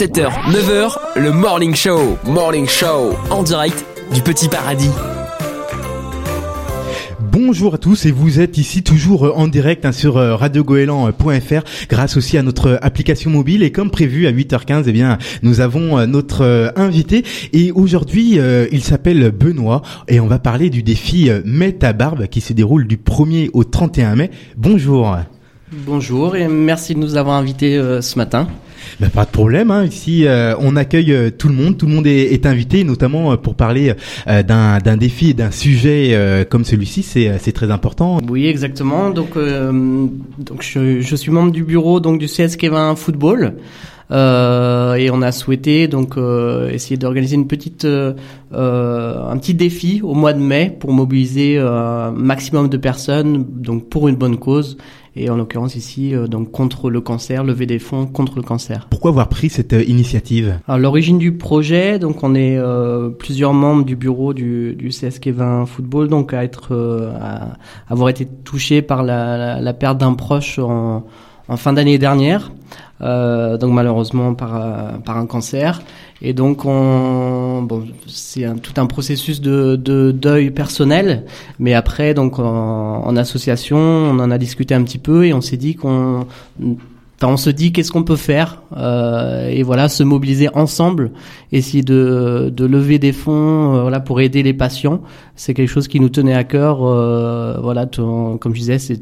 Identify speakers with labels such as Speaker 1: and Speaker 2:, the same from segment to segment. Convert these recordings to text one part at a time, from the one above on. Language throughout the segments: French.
Speaker 1: 7h, 9h, le Morning Show. Morning Show. En direct du Petit Paradis.
Speaker 2: Bonjour à tous et vous êtes ici toujours en direct hein, sur euh, radiogoélan.fr grâce aussi à notre application mobile et comme prévu à 8h15 eh bien nous avons euh, notre euh, invité et aujourd'hui il s'appelle Benoît et on va parler du défi Mets ta barbe qui se déroule du 1er au 31 mai. Bonjour.
Speaker 3: Bonjour et merci de nous avoir invités ce matin.
Speaker 2: Bah, pas de problème. Hein. Ici, euh, on accueille euh, tout le monde. Tout le monde est, est invité, notamment euh, pour parler d'un défi et d'un sujet comme celui-ci. C'est très important.
Speaker 3: Oui, exactement. Donc, donc je, je, suis membre du bureau donc du CSK 20 Football. Euh, et on a souhaité donc euh, essayer d'organiser une petite euh, un petit défi au mois de mai pour mobiliser un maximum de personnes donc pour une bonne cause. Et en l'occurrence ici donc contre le cancer, lever des fonds contre le cancer.
Speaker 2: Pourquoi avoir pris cette initiative?
Speaker 3: Alors l'origine du projet, donc on est plusieurs membres du bureau du, du CSK 20 Football, donc à être à avoir été touchés par la, la, la perte d'un proche en, en fin d'année dernière. euh, donc malheureusement par euh, par un cancer. Et donc on bon c'est tout un processus de, de deuil personnel, mais après donc en, en, association on en a discuté un petit peu et on s'est dit qu'on on se dit qu'est-ce qu'on peut faire euh, et voilà se mobiliser ensemble, essayer de, de lever des fonds euh, voilà pour aider les patients. C'est quelque chose qui nous tenait à cœur. Euh, voilà, comme je disais, c'est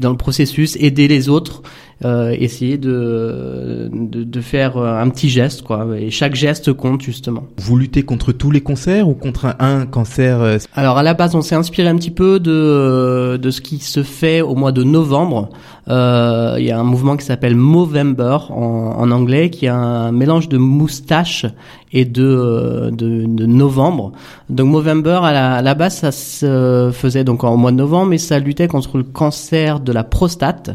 Speaker 3: dans le processus aider les autres euh, essayer de, de, de faire un petit geste quoi. Et chaque geste compte justement.
Speaker 2: Vous luttez contre tous les cancers ou contre un, cancer euh,
Speaker 3: alors à la base on s'est inspiré un petit peu de de ce qui se fait au mois de novembre. Euh, il y a un mouvement qui s'appelle Movember en, en anglais qui est un mélange de moustache et de, euh, de, de, novembre. Donc Movember, à la, la, base, ça se faisait donc en mois de novembre, mais ça luttait contre le cancer de la prostate.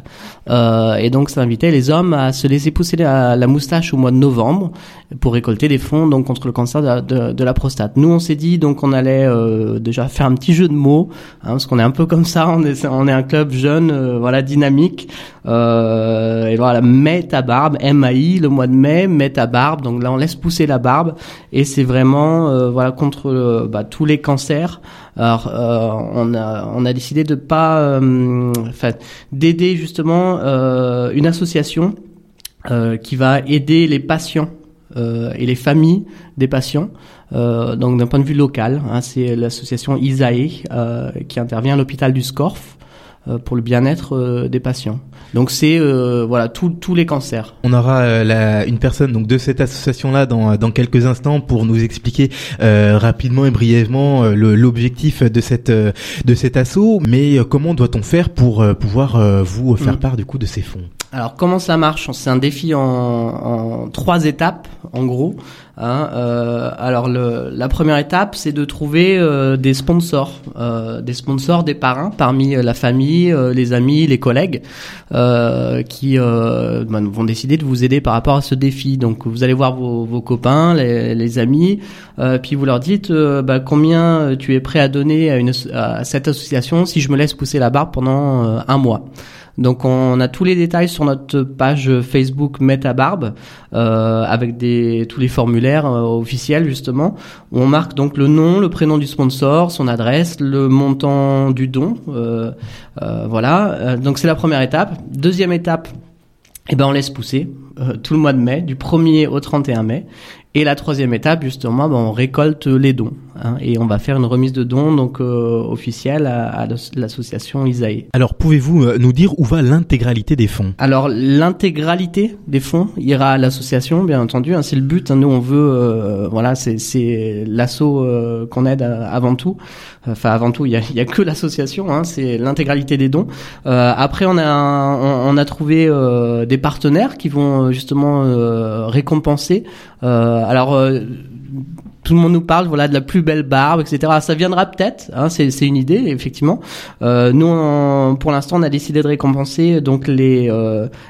Speaker 3: Euh, et donc ça invitait les hommes à se laisser pousser la, la, moustache au mois de novembre pour récolter des fonds donc contre le cancer de, de, de la prostate. Nous, on s'est dit donc on allait euh, déjà faire un petit jeu de mots, hein, parce qu'on est un peu comme ça, on est, on est un club jeune, voilà, dynamique. Et voilà, mets ta barbe, M-A-I, le mois de mai, mets ta barbe. Donc là, on laisse pousser la barbe et c'est vraiment euh, voilà contre euh, bah, tous les cancers. Alors euh, on a décidé de pas enfin d'aider justement une association qui va aider les patients et les familles des patients. donc d'un point de vue local, hein, c'est l'association Isae qui intervient à l'hôpital du Scorf pour le bien-être des patients. Donc c'est euh, voilà tous les cancers.
Speaker 2: On aura euh, la, une personne donc de cette association là dans, dans quelques instants pour nous expliquer euh, rapidement et brièvement l'objectif de cette de cet assaut. Mais comment doit-on faire pour pouvoir vous faire mm. part du coup de ces fonds?
Speaker 3: Alors comment ça marche? C'est un défi en, trois étapes en gros. Hein, euh, alors la première étape, c'est de trouver euh, des sponsors, euh, des sponsors, des parrains parmi la famille, les amis, les collègues, qui ben, vont décider de vous aider par rapport à ce défi. Donc vous allez voir vos, copains, les, amis, puis vous leur dites bah, combien tu es prêt à donner à cette association si je me laisse pousser la barbe pendant un mois? Donc on a tous les détails sur notre page Facebook Metabarbe euh, avec tous les formulaires euh, officiels justement on marque donc le nom, le prénom du sponsor, son adresse, le montant du don. Euh, euh voilà. Donc c'est la première étape. Deuxième étape, eh ben on laisse pousser tout le mois de mai, du 1er au 31 mai. Et la troisième étape, justement, ben, on récolte les dons hein, et on va faire une remise de dons donc euh, officielle à, l'association Isaïe.
Speaker 2: Alors, pouvez-vous euh, nous dire où va l'intégralité des fonds?
Speaker 3: Alors, l'intégralité des fonds ira à l'association, bien entendu. Hein, c'est le but. Hein, nous, on veut, euh, voilà, c'est l'assaut qu'on aide avant tout. Enfin, avant tout, il y a, y a, que l'association. Hein, c'est l'intégralité des dons. après, on a on, on, a trouvé des partenaires qui vont justement récompenser. Euh, alors, euh, tout le monde nous parle voilà de la plus belle barbe, etc. Ça viendra peut-être, hein, c'est une idée effectivement. Euh, nous, pour l'instant, on a décidé de récompenser donc les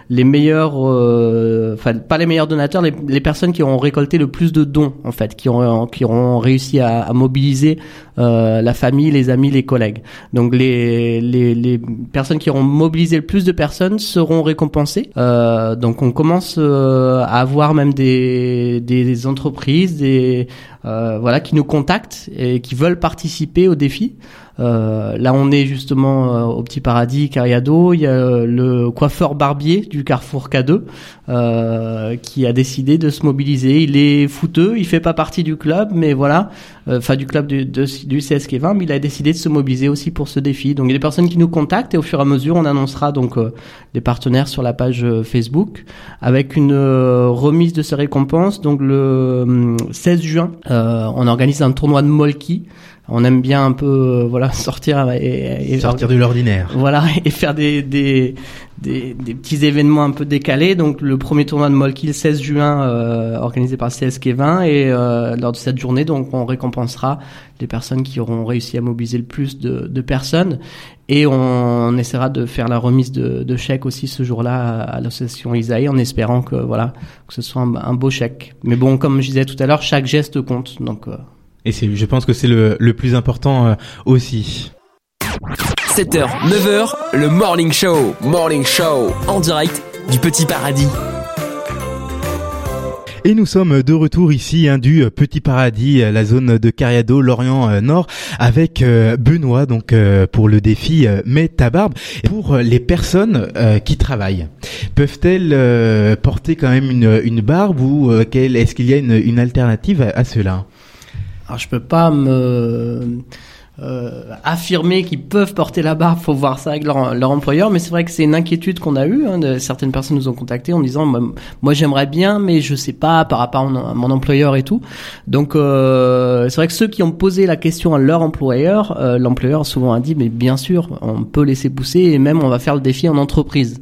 Speaker 3: les meilleurs, enfin pas les meilleurs donateurs, les, les personnes qui ont récolté le plus de dons en fait, qui ont qui auront réussi à, à mobiliser la famille, les amis, les collègues. Donc les, les les personnes qui auront mobilisé le plus de personnes seront récompensées. donc on commence à avoir même des des entreprises, des euh, voilà, qui nous contactent et qui veulent participer au défi. Euh, là, on est justement euh, au Petit Paradis, Cariado. Il y a le coiffeur barbier du Carrefour K2 qui a décidé de se mobiliser. Il est fouteux, il fait pas partie du club, mais voilà, enfin du club du, du CSK 20, mais il a décidé de se mobiliser aussi pour ce défi. Donc il y a des personnes qui nous contactent et au fur et à mesure, on annoncera donc des partenaires sur la page Facebook avec une remise de ces récompenses. Donc le 16 juin, on organise un tournoi de Molki on aime bien un peu euh, voilà sortir et,
Speaker 2: sortir de l'ordinaire.
Speaker 3: Voilà et faire des, des, des, petits événements un peu décalés. Donc le premier tournoi de Molki le 16 juin euh, organisé par CSK 20 et euh, lors de cette journée donc on récompensera les personnes qui auront réussi à mobiliser le plus de, de personnes et on, essaiera de faire la remise de, de chèques aussi ce jour-là à, l'association Isaïe en espérant que voilà que ce soit un, beau chèque. Mais bon comme je disais tout à l'heure chaque geste compte donc
Speaker 2: et c'est, je pense que c'est le, le plus important euh, aussi.
Speaker 1: 7h, 9h, le Morning Show. Morning Show, en direct du Petit Paradis.
Speaker 2: Et nous sommes de retour ici hein, du Petit Paradis, la zone de Cariado, Lorient euh, Nord, avec euh, Benoît donc pour le défi Mets ta barbe. Pour les personnes qui travaillent, peuvent-elles porter quand même une, une barbe ou est-ce qu'il y a une, une alternative à, à cela?
Speaker 3: Alors je peux pas me euh, affirmer qu'ils peuvent porter la barbe, faut voir ça avec leur, leur employeur. Mais c'est vrai que c'est une inquiétude qu'on a eue. Hein, de, certaines personnes nous ont contacté en disant moi j'aimerais bien, mais je sais pas par rapport à mon, employeur et tout. Donc euh, c'est vrai que ceux qui ont posé la question à leur employeur, euh, l'employeur souvent a dit mais bien sûr on peut laisser pousser et même on va faire le défi en entreprise.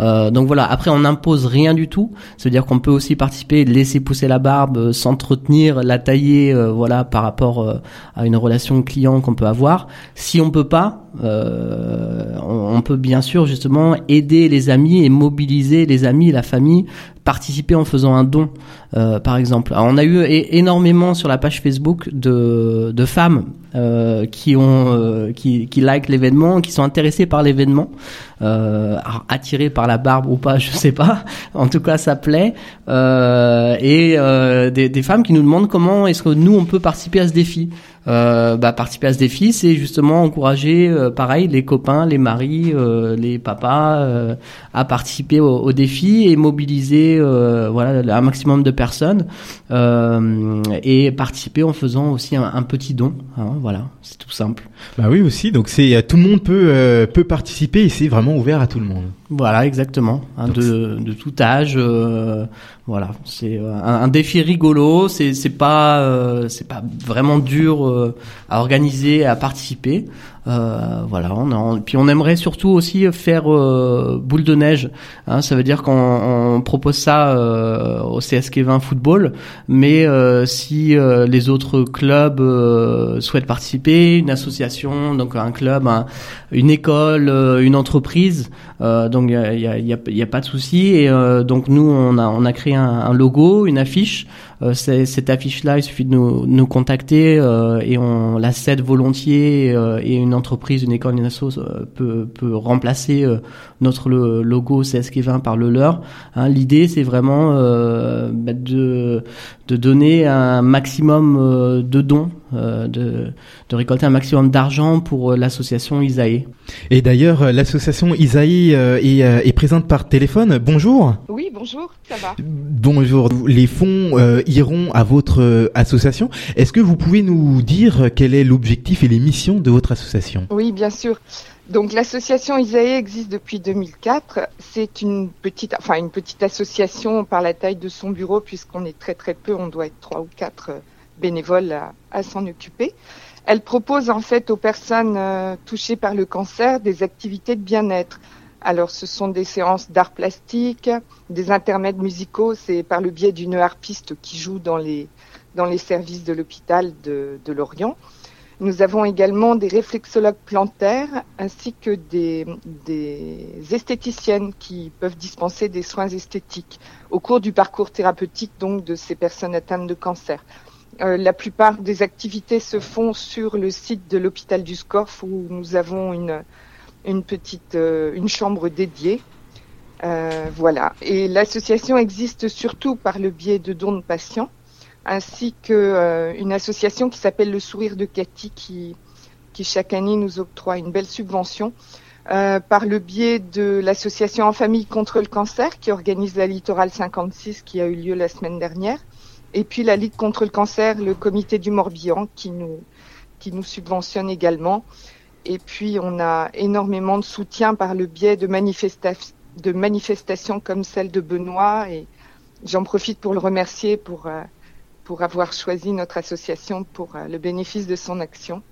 Speaker 3: Euh, donc voilà. Après on n'impose rien du tout. C'est-à-dire qu'on peut aussi participer, laisser pousser la barbe, s'entretenir, la tailler, voilà par rapport à une relation client qu'on peut avoir. Si on peut pas, euh, on, peut bien sûr justement aider les amis et mobiliser les amis, la famille, participer en faisant un don, euh, par exemple. on a eu énormément sur la page Facebook de, de femmes euh, qui ont qui, qui like l'événement, qui sont intéressées par l'événement, attirées par la barbe ou pas, je sais pas. En tout cas, ça plaît. et des, des femmes qui nous demandent comment est-ce que nous on peut participer à ce défi. Euh, bah, participer à ce défi, c'est justement encourager, euh, pareil, les copains, les maris, euh, les papas, à participer au, défi et mobiliser, voilà, un maximum de personnes et participer en faisant aussi un, petit don. Hein, voilà, c'est tout simple.
Speaker 2: Bah oui aussi, donc c'est tout le monde peut peut participer et c'est vraiment ouvert à tout le monde.
Speaker 3: Voilà, exactement, hein, de, de tout âge. Voilà, c'est euh, un, défi rigolo. C'est c'est pas euh, c'est pas vraiment dur euh, à organiser, à participer. Euh, voilà, on puis on aimerait surtout aussi faire euh, boule de neige. Hein, ça veut dire qu'on propose ça euh, au CSK 20 football, mais si les autres clubs souhaitent participer, une association, donc un club, une école, une entreprise, donc il y a, y, a, y a, pas de souci. Et donc nous on a on a créé un, un logo, une affiche. Euh, cette affiche-là, il suffit de nous, nous contacter euh, et on la cède volontiers euh, et une entreprise, une école, une asso peut, peut remplacer notre logo CSK20 par le leur. Hein, L'idée, c'est vraiment bah, de, de donner un maximum de dons, de, de récolter un maximum d'argent pour l'association Isaïe.
Speaker 2: Et d'ailleurs, l'association Isaïe est, est présente par téléphone. Bonjour.
Speaker 4: Oui, bonjour, ça va.
Speaker 2: Bonjour. Les fonds iront à votre euh, association. Est-ce que vous pouvez nous dire quel est l'objectif et les missions de votre association?
Speaker 4: Oui, bien sûr. Donc l'association Isaïe existe depuis 2004. C'est une petite, enfin une petite association par la taille de son bureau puisqu'on est très très peu. On doit être trois ou quatre euh, bénévoles à, s'en occuper. Elle propose en fait aux personnes euh, touchées par le cancer des activités de bien-être. Alors, ce sont des séances d'art plastique, des intermèdes musicaux. C'est par le biais d'une harpiste qui joue dans les, dans les services de l'hôpital de, de Lorient. Nous avons également des réflexologues plantaires ainsi que des, des, esthéticiennes qui peuvent dispenser des soins esthétiques au cours du parcours thérapeutique donc de ces personnes atteintes de cancer. Euh, la plupart des activités se font sur le site de l'hôpital du Scorf où nous avons une, une petite euh, une chambre dédiée. Euh, voilà. Et l'association existe surtout par le biais de dons de patients ainsi qu'une euh, association qui s'appelle Le Sourire de Cathy qui, chaque année nous octroie une belle subvention. Par le biais de l'association En Famille contre le cancer qui organise la Littoral 56 qui a eu lieu la semaine dernière. Et puis la Ligue contre le cancer, le comité du Morbihan qui nous, qui nous subventionne également. Et puis on a énormément de soutien par le biais de, manifesta de manifestations comme celle de Benoît. Et j'en profite pour le remercier pour, euh, pour avoir choisi notre association pour euh, le bénéfice de son action,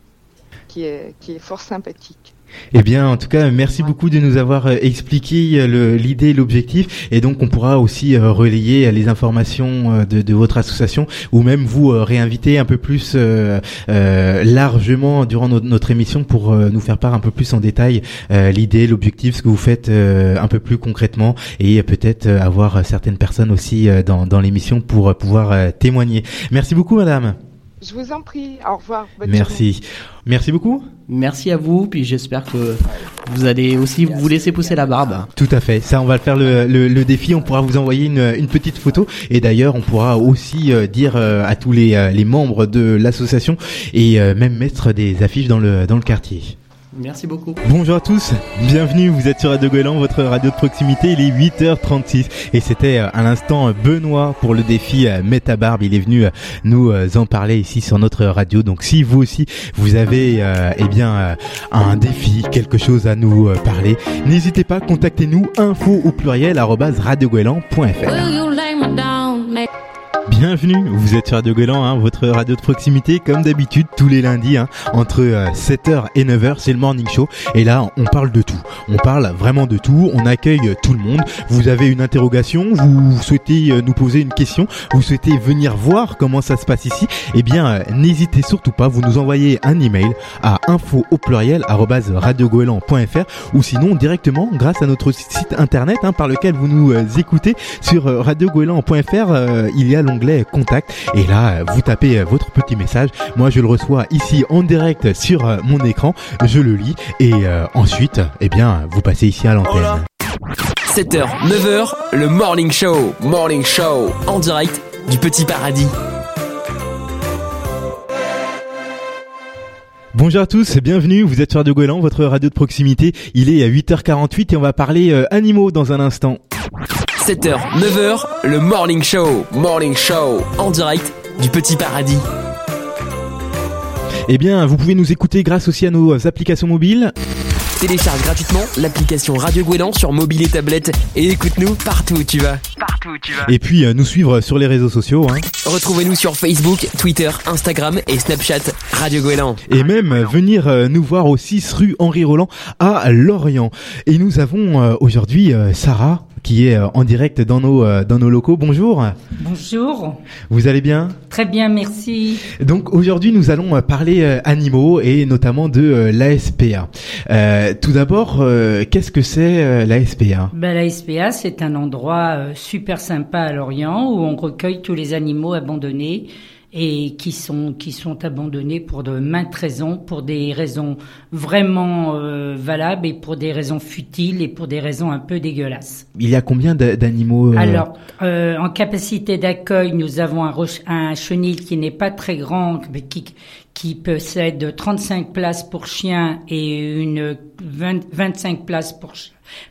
Speaker 4: qui est, qui est fort sympathique.
Speaker 2: Eh bien, en tout cas, merci beaucoup de nous avoir euh, expliqué euh, l'idée, l'objectif, et donc on pourra aussi relayer les informations de, de, votre association, ou même vous réinviter un peu plus euh, largement durant notre, notre émission pour nous faire part un peu plus en détail l'idée, l'objectif, ce que vous faites un peu plus concrètement, et peut-être avoir certaines personnes aussi dans, dans l'émission pour pouvoir témoigner. Merci beaucoup, madame.
Speaker 4: Je vous en prie. Au revoir.
Speaker 2: Merci. Merci beaucoup.
Speaker 3: Merci à vous. Puis j'espère que vous allez aussi vous laisser pousser la barbe.
Speaker 2: Tout à fait. Ça, on va faire le, le, défi. On pourra vous envoyer une, une petite photo. Et d'ailleurs, on pourra aussi euh, dire euh, à tous les, euh, les membres de l'association et même mettre des affiches dans le, dans le quartier.
Speaker 3: Merci beaucoup.
Speaker 2: Bonjour à tous, bienvenue, vous êtes sur Radio Goéland, votre radio de proximité, il est 8h36 et c'était euh, à l'instant Benoît pour le défi euh, Métabarbe, il est venu euh, nous en parler ici sur notre radio, donc si vous aussi vous avez eh bien un défi, quelque chose à nous parler, n'hésitez pas, contactez-nous info au pluriel radiogoéland.fr. Bienvenue, vous êtes sur Radio Goéland, hein, votre radio de proximité, comme d'habitude, tous les lundis, hein, entre 7h euh, et 9h, c'est le morning show. Et là, on parle de tout. On parle vraiment de tout, on accueille tout le monde. Vous avez une interrogation, vous souhaitez euh, nous poser une question, vous souhaitez venir voir comment ça se passe ici, eh bien, euh, n'hésitez surtout pas, vous nous envoyez un email à info au pluriel radiogoéland.fr ou sinon directement grâce à notre site internet hein, par lequel vous nous écoutez sur radiogoéland.fr, il y a l'onglet contact et là vous tapez votre petit message. Moi je le reçois ici en direct sur euh, mon écran, je le lis et euh, ensuite eh bien vous passez ici à l'antenne.
Speaker 1: 7h, 9h, le Morning Show. Morning Show en direct du Petit Paradis.
Speaker 2: Bonjour à tous, bienvenue, vous êtes sur Radio Goéland, votre radio de proximité. Il est à 8h48 et on va parler euh, animaux dans un instant.
Speaker 1: 7h, 9h, le Morning Show. Morning Show en direct du Petit Paradis.
Speaker 2: Eh bien, vous pouvez nous écouter grâce aussi à nos applications mobiles.
Speaker 1: Télécharge gratuitement l'application Radio Gouélan sur mobile et tablette et écoute-nous partout où tu vas. Partout
Speaker 2: où tu vas. Et puis euh, nous suivre sur les réseaux sociaux. Hein.
Speaker 1: Retrouvez-nous sur Facebook, Twitter, Instagram et Snapchat Radio Gouélan.
Speaker 2: Et même venir euh, nous voir au 6 rue Henri Roland à Lorient. Et nous avons euh, aujourd'hui Sarah qui est euh, en direct dans nos euh, dans nos locaux. Bonjour.
Speaker 5: Bonjour.
Speaker 2: Vous allez bien?
Speaker 5: Très bien, merci.
Speaker 2: Donc aujourd'hui, nous allons euh, parler animaux et notamment de l'ASPA. tout d'abord, qu'est-ce que c'est l'ASPA
Speaker 5: ben, L'ASPA, c'est un endroit super sympa à Lorient où on recueille tous les animaux abandonnés et qui sont qui sont abandonnés pour de maintes raisons, pour des raisons vraiment euh, valables et pour des raisons futiles et pour des raisons un peu dégueulasses.
Speaker 2: Il y a combien d'animaux
Speaker 5: euh... Alors, euh, en capacité d'accueil, nous avons un, un chenil qui n'est pas très grand, mais qui qui possède 35 places pour chiens et une 20, 25 places pour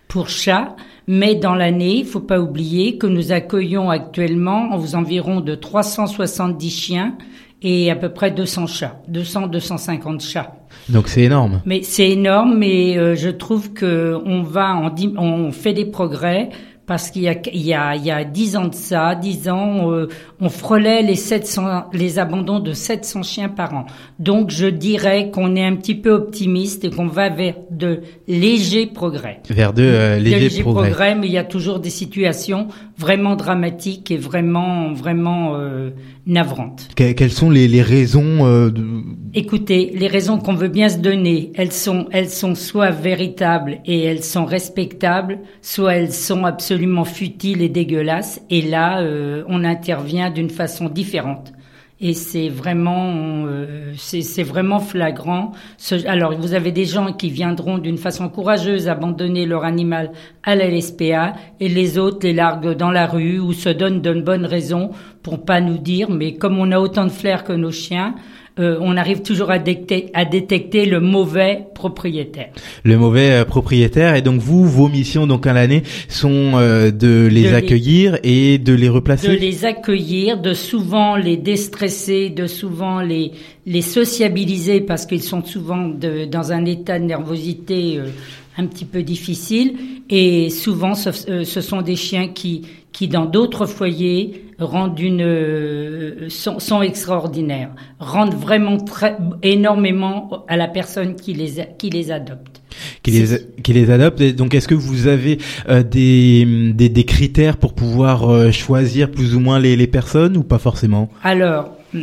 Speaker 5: pour chats. Mais dans l'année, il faut pas oublier que nous accueillons actuellement environ de 370 chiens et à peu près 200 chats, 200-250 chats.
Speaker 2: Donc c'est énorme.
Speaker 5: Mais c'est énorme, mais euh, je trouve que on va, on, on fait des progrès parce qu'il y a il y a il y a dix ans de ça, dix ans, euh, on frôlait les 700 les abandons de 700 chiens par an. Donc je dirais qu'on est un petit peu optimiste et qu'on va vers de légers progrès.
Speaker 2: Vers de, euh,
Speaker 5: De
Speaker 2: légers, progrès.
Speaker 5: mais il y a toujours des situations vraiment dramatiques et vraiment vraiment euh, navrantes.
Speaker 2: Que- quelles sont les, les raisons euh, de...
Speaker 5: Écoutez, les raisons qu'on veut bien se donner, elles sont, elles sont soit véritables et elles sont respectables, soit elles sont absolument futiles et dégueulasses. Et là, euh, on intervient d'une façon différente. Et c'est vraiment, euh, c'est c'est vraiment flagrant. Ce- alors, vous avez des gens qui viendront d'une façon courageuse abandonner leur animal à la LSPA et les autres les larguent dans la rue ou se donnent de bonnes raisons pour pas nous dire. Mais comme on a autant de flair que nos chiens, euh, on arrive toujours à détecter, à détecter le mauvais propriétaire.
Speaker 2: le mauvais euh, propriétaire et donc vous vos missions donc à l'année sont euh, de les
Speaker 5: De les-
Speaker 2: accueillir et de les replacer?
Speaker 5: De les accueillir, de souvent les déstresser, de souvent les les sociabiliser parce qu'ils sont souvent de- dans un état de nervosité euh, un petit peu difficile et souvent ce, euh, ce sont des chiens qui qui dans d'autres foyers rendent une euh, sont, sont extraordinaires, rendent vraiment très énormément à la personne qui les a- qui les adopte.
Speaker 2: qui les qui les adoptent et donc est-ce que vous avez euh, des, des des critères pour pouvoir euh, choisir plus ou moins les les personnes ou pas forcément?
Speaker 5: Alors, mm,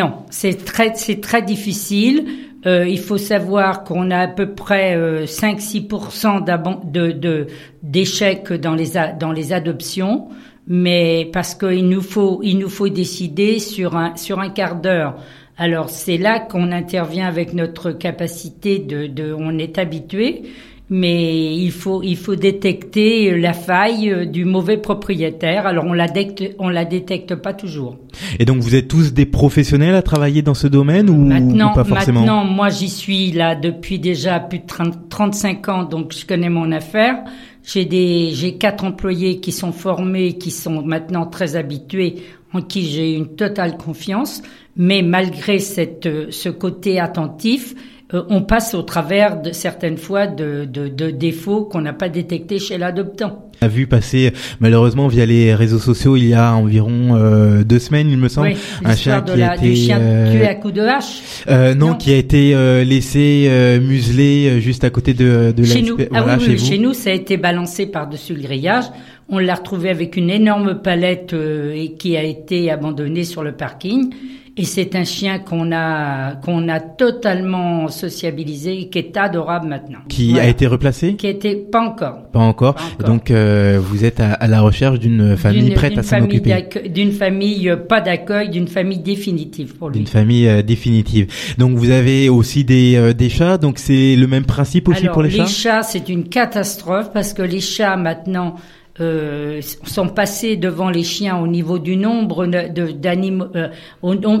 Speaker 5: non, c'est très, c'est très difficile. Euh, il faut savoir qu'on a à peu près euh, 5-6% d'aban- de, d'échecs dans les, dans les adoptions, mais parce qu'il nous faut, il nous faut décider sur un, sur un quart d'heure. Alors c'est là qu'on intervient avec notre capacité de, de on est habitué, mais il faut il faut détecter la faille euh, du mauvais propriétaire. Alors on la détecte, on la détecte pas toujours.
Speaker 2: et donc vous êtes tous des professionnels à travailler dans ce domaine ou,
Speaker 5: Maintenant,
Speaker 2: ou pas forcément
Speaker 5: maintenant, moi j'y suis là depuis déjà plus de 30 35 ans, donc je connais mon affaire. J'ai des, j'ai quatre employés qui sont formés, qui sont maintenant très habitués, en qui j'ai une totale confiance. Mais malgré cette, euh, ce côté attentif, euh, on passe au travers de certaines fois de, de, de défauts qu'on n'a pas détectés chez l'adoptant.
Speaker 2: On a vu passer malheureusement via les réseaux sociaux il y a environ euh, deux semaines il me semble
Speaker 5: Oui,
Speaker 2: un
Speaker 5: de
Speaker 2: qui
Speaker 5: la,
Speaker 2: a été
Speaker 5: du chien
Speaker 2: euh,
Speaker 5: tué à coups de hache.
Speaker 2: euh, non,
Speaker 5: Non.
Speaker 2: qui a été euh, laissé euh, muselé juste à côté de, de
Speaker 5: chez
Speaker 2: la
Speaker 5: nous. Ah
Speaker 2: voilà,
Speaker 5: oui,
Speaker 2: chez vous.
Speaker 5: chez nous, ça a été balancé par-dessus le grillage. On l'a retrouvé avec une énorme palette euh, et qui a été abandonnée sur le parking. Et c'est un chien qu'on a qu'on a totalement sociabilisé et qui est adorable maintenant.
Speaker 2: qui
Speaker 5: Voilà.
Speaker 2: a été replacé?
Speaker 5: Qui était pas encore.
Speaker 2: Pas encore.
Speaker 5: Pas encore.
Speaker 2: Donc euh, vous êtes à, à la recherche d'une famille prête à s'en occuper.
Speaker 5: D'une famille euh, pas d'accueil, d'une famille définitive pour lui.
Speaker 2: D'une famille euh, définitive. Donc vous avez aussi des euh, des chats. Donc c'est le même principe aussi
Speaker 5: Alors,
Speaker 2: pour les, chats.
Speaker 5: c'est une catastrophe parce que les chats maintenant euh, sont passés devant les chiens au niveau du nombre d'animaux, euh,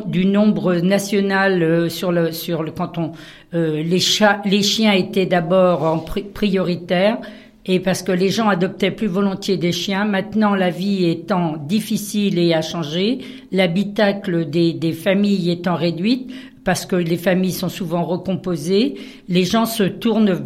Speaker 5: du nombre national euh, sur le sur le canton. Euh, les chats, les chiens étaient d'abord en pri- prioritaire. Et parce que les gens adoptaient plus volontiers des chiens, maintenant la vie étant difficile et a changé, l'habitacle des, des familles étant réduite, parce que les familles sont souvent recomposées, les gens se tournent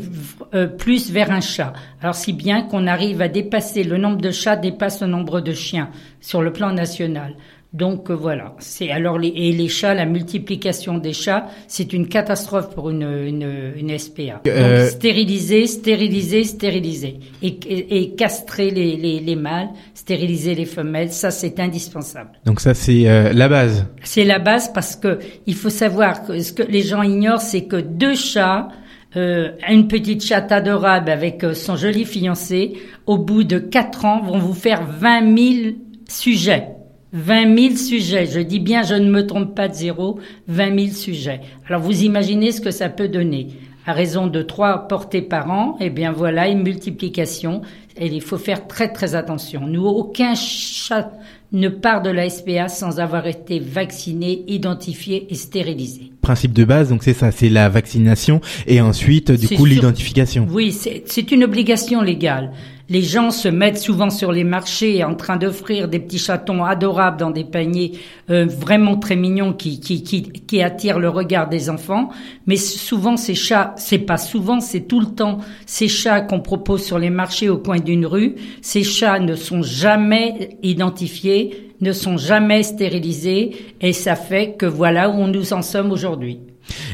Speaker 5: euh, plus vers un chat. Alors si bien qu'on arrive à dépasser le nombre de chats dépasse le nombre de chiens sur le plan national. Donc euh, voilà, c'est alors les, et les chats, la multiplication des chats, c'est une catastrophe pour une une, une SPA.
Speaker 2: Euh,
Speaker 5: Donc stériliser, stériliser, stériliser et, et, et castrer les, les les mâles, stériliser les femelles, ça c'est indispensable.
Speaker 2: Donc ça c'est euh, la base.
Speaker 5: C'est la base parce que il faut savoir que ce que les gens ignorent, c'est que deux chats, euh, une petite chatte adorable avec euh, son joli fiancé, au bout de quatre ans, vont vous faire 20 000 sujets. 20 000 sujets. Je dis bien, je ne me trompe pas de zéro. 20 000 sujets. Alors vous imaginez ce que ça peut donner. À raison de trois portées par an, eh bien voilà une multiplication. Et il faut faire très très attention. Nous, aucun chat ne part de la SPA sans avoir été vacciné, identifié et stérilisé.
Speaker 2: Principe de base. Donc c'est ça, c'est la vaccination et ensuite du coup l'identification.
Speaker 5: Oui, c'est une obligation légale. Les gens se mettent souvent sur les marchés en train d'offrir des petits chatons adorables dans des paniers euh, vraiment très mignons qui, qui, qui, qui attirent le regard des enfants. Mais souvent ces chats, c'est pas souvent, c'est tout le temps ces chats qu'on propose sur les marchés au coin d'une rue. Ces chats ne sont jamais identifiés, ne sont jamais stérilisés et ça fait que voilà où nous en sommes aujourd'hui.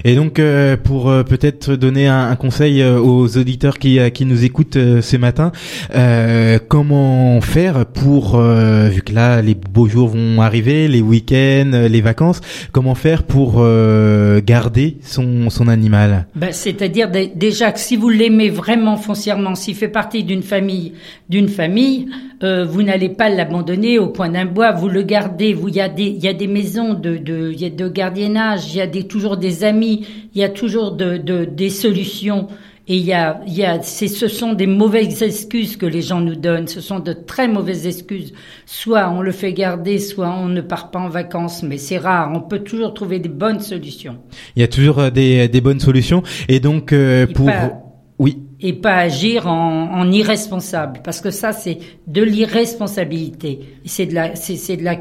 Speaker 2: Et donc euh, pour euh, peut-être donner un, conseil euh, aux auditeurs qui, qui nous écoutent ce matin, comment faire pour vu que là les beaux jours vont arriver, les week-ends, les vacances, comment faire pour garder son son animal?
Speaker 5: Ben, c'est-à-dire déjà que si vous l'aimez vraiment foncièrement, s'il fait partie d'une famille, d'une famille, vous n'allez pas l'abandonner au coin d'un bois, vous le gardez. Vous il y y a des maisons de de y a de gardiennage, il y a des toujours des amis, il y a toujours de, de des solutions. Et il y a, il y a, ce sont des mauvaises excuses que les gens nous donnent. Ce sont de très mauvaises excuses. Soit on le fait garder, soit on ne part pas en vacances. Mais c'est rare. On peut toujours trouver des bonnes solutions.
Speaker 2: Il y a toujours euh, des, des bonnes solutions. Et donc euh, pour oui.
Speaker 5: Et pas agir en, en irresponsable, parce que ça c'est de l'irresponsabilité. C'est de la, c'est de la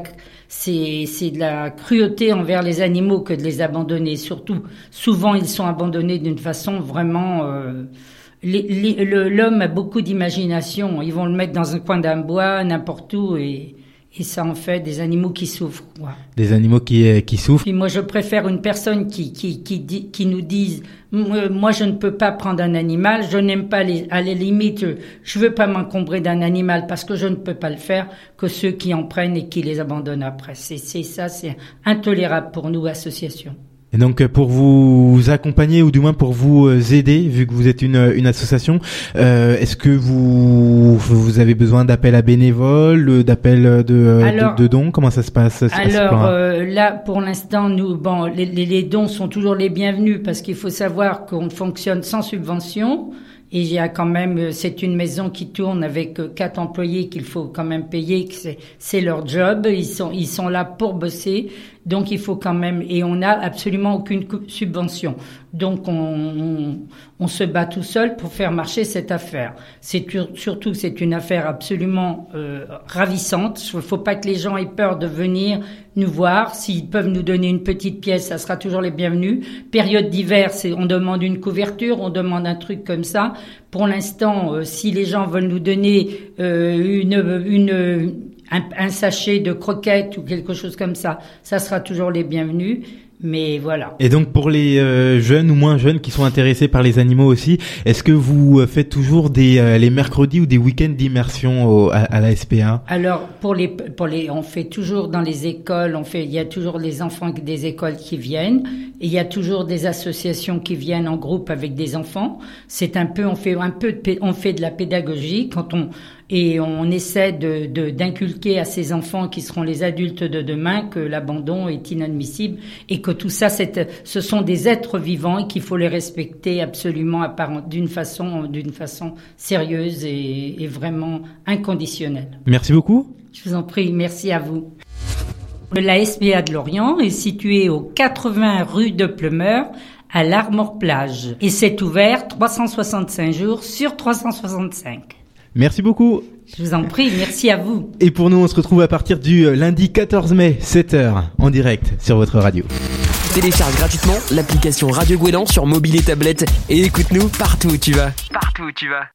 Speaker 5: c'est de la cruauté envers les animaux que de les abandonner. Surtout, souvent ils sont abandonnés d'une façon vraiment. Euh, L'homme a beaucoup d'imagination. Ils vont le mettre dans un coin d'un bois, n'importe où, et et ça en fait des animaux qui souffrent.
Speaker 2: Des animaux qui, euh, qui souffrent.
Speaker 5: Puis moi, je préfère une personne qui, qui, qui, dit, qui nous dise, moi, je ne peux pas prendre un animal, je n'aime pas les, à la limite, je veux pas m'encombrer d'un animal parce que je ne peux pas le faire, que ceux qui en prennent et qui les abandonnent après. C'est ça, c'est intolérable pour nous, associations.
Speaker 2: Et donc euh, pour vous accompagner ou du moins pour vous euh, aider, vu que vous êtes une, une association, euh, est-ce que vous vous avez besoin d'appels à bénévoles, d'appels de, de, dons? Comment ça se passe
Speaker 5: Alors là, pour l'instant, nous, bon, les, les, dons sont toujours les bienvenus parce qu'il faut savoir qu'on fonctionne sans subvention. Et il y a quand même, c'est une maison qui tourne avec quatre employés qu'il faut quand même payer, que c'est leur job. Ils sont, ils sont là pour bosser. Donc il faut quand même, et on n'a absolument aucune subvention. Donc on, on, se bat tout seul pour faire marcher cette affaire. C'est surtout c'est une affaire absolument euh, ravissante. Il faut pas que les gens aient peur de venir nous voir. S'ils peuvent nous donner une petite pièce, ça sera toujours les bienvenus. Période d'hiver, on demande une couverture, on demande un truc comme ça. Pour l'instant, euh, si les gens veulent nous donner euh, une, une un, sachet de croquettes ou quelque chose comme ça, ça sera toujours les bienvenus. Mais voilà.
Speaker 2: Et donc pour les euh, jeunes ou moins jeunes qui sont intéressés par les animaux aussi, est-ce que vous euh, faites toujours des euh, les mercredis ou des week-ends d'immersion à, à, la SPA
Speaker 5: Alors pour les pour les on fait toujours dans les écoles, on fait il y a toujours les enfants des écoles qui viennent et il y a toujours des associations qui viennent en groupe avec des enfants. C'est un peu on fait un peu de, on fait de la pédagogie quand on et on essaie de, d'inculquer à ces enfants qui seront les adultes de demain que l'abandon est inadmissible et que tout ça, c'est, ce sont des êtres vivants et qu'il faut les respecter absolument d'une façon, d'une façon sérieuse et, et vraiment inconditionnelle.
Speaker 2: Merci beaucoup.
Speaker 5: Je vous en prie, merci à vous. La SPA de Lorient est située au 80 rue de Plumeur à l'Armor Plage et c'est ouvert 365 jours sur 365.
Speaker 2: Merci beaucoup.
Speaker 5: Je vous en prie, merci à vous.
Speaker 2: Et pour nous, on se retrouve à partir du euh, lundi 14 mai, 7h, en direct sur votre radio.
Speaker 1: Télécharge gratuitement l'application Radio Gouélan sur mobile et tablette et écoute-nous partout où tu vas. Partout où tu vas.